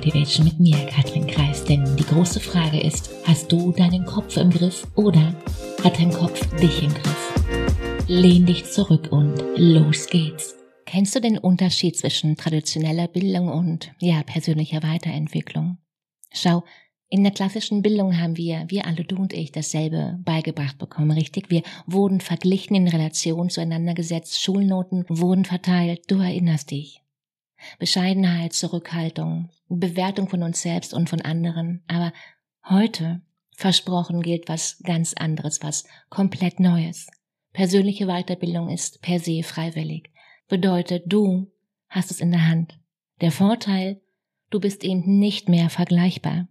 Motivation mit mir, Katrin Kreis. Denn die große Frage ist, hast du deinen Kopf im Griff oder hat dein Kopf dich im Griff? Lehn dich zurück und los geht's. Kennst du den Unterschied zwischen traditioneller Bildung und, ja, persönlicher Weiterentwicklung? Schau, in der klassischen Bildung haben wir, wir alle, du und ich, dasselbe beigebracht bekommen, richtig? Wir wurden verglichen in Relation zueinander gesetzt, Schulnoten wurden verteilt, du erinnerst dich. Bescheidenheit, Zurückhaltung, Bewertung von uns selbst und von anderen. Aber heute, versprochen, gilt was ganz anderes, was komplett Neues. Persönliche Weiterbildung ist per se freiwillig. Bedeutet, du hast es in der Hand. Der Vorteil, du bist eben nicht mehr vergleichbar.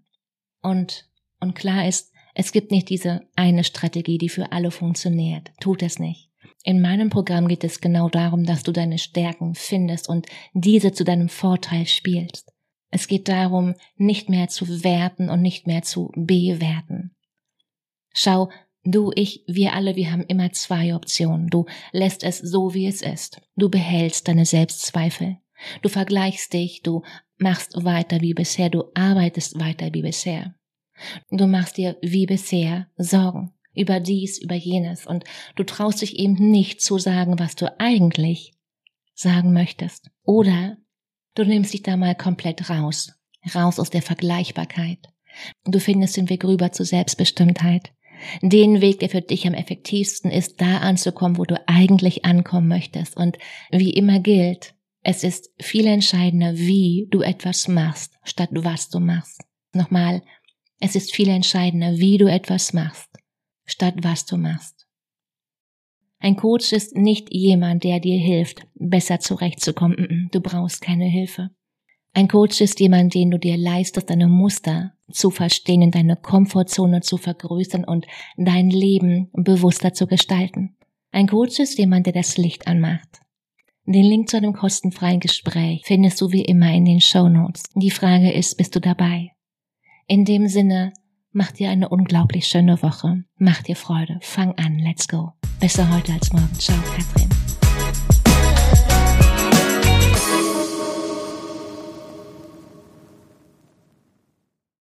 Und, und klar ist, es gibt nicht diese eine Strategie, die für alle funktioniert. Tut es nicht. In meinem Programm geht es genau darum, dass du deine Stärken findest und diese zu deinem Vorteil spielst. Es geht darum, nicht mehr zu werten und nicht mehr zu bewerten. Schau, du, ich, wir alle, wir haben immer zwei Optionen. Du lässt es so, wie es ist. Du behältst deine Selbstzweifel. Du vergleichst dich, du machst weiter wie bisher, du arbeitest weiter wie bisher. Du machst dir wie bisher Sorgen über dies, über jenes und du traust dich eben nicht zu sagen, was du eigentlich sagen möchtest. Oder du nimmst dich da mal komplett raus, raus aus der Vergleichbarkeit. Du findest den Weg rüber zur Selbstbestimmtheit. Den Weg, der für dich am effektivsten ist, da anzukommen, wo du eigentlich ankommen möchtest. Und wie immer gilt, es ist viel entscheidender, wie du etwas machst, statt was du machst. Nochmal, es ist viel entscheidender, wie du etwas machst, statt was du machst. Ein Coach ist nicht jemand, der dir hilft, besser zurechtzukommen. Du brauchst keine Hilfe. Ein Coach ist jemand, den du dir leistest, deine Muster zu verstehen, deine Komfortzone zu vergrößern und dein Leben bewusster zu gestalten. Ein Coach ist jemand, der das Licht anmacht, den Link zu einem kostenfreien Gespräch findest du wie immer in den Show Notes. Die Frage ist, bist du dabei? In dem Sinne, mach dir eine unglaublich schöne Woche. Mach dir Freude. Fang an. Let's go. Besser heute als morgen. Ciao, Katrin.